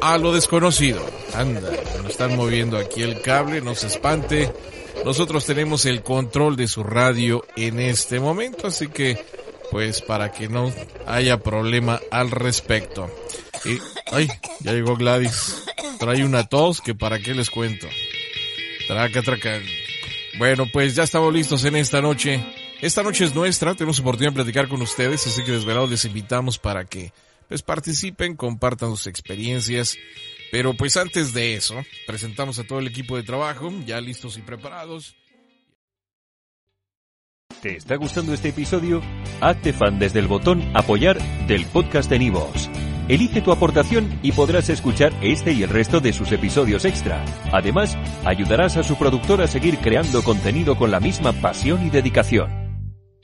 a lo desconocido. Anda, nos están moviendo aquí el cable, no se espante. Nosotros tenemos el control de su radio en este momento, así que pues para que no haya problema al respecto. Y, ay, ya llegó Gladys. Trae una tos que para qué les cuento. Traca, traca. Bueno, pues ya estamos listos en esta noche. Esta noche es nuestra, tenemos oportunidad de platicar con ustedes, así que desvelados les invitamos para que pues participen, compartan sus experiencias. Pero pues antes de eso, presentamos a todo el equipo de trabajo, ya listos y preparados. ¿Te está gustando este episodio? Hazte fan desde el botón apoyar del podcast de Nivos. Elige tu aportación y podrás escuchar este y el resto de sus episodios extra. Además, ayudarás a su productor a seguir creando contenido con la misma pasión y dedicación.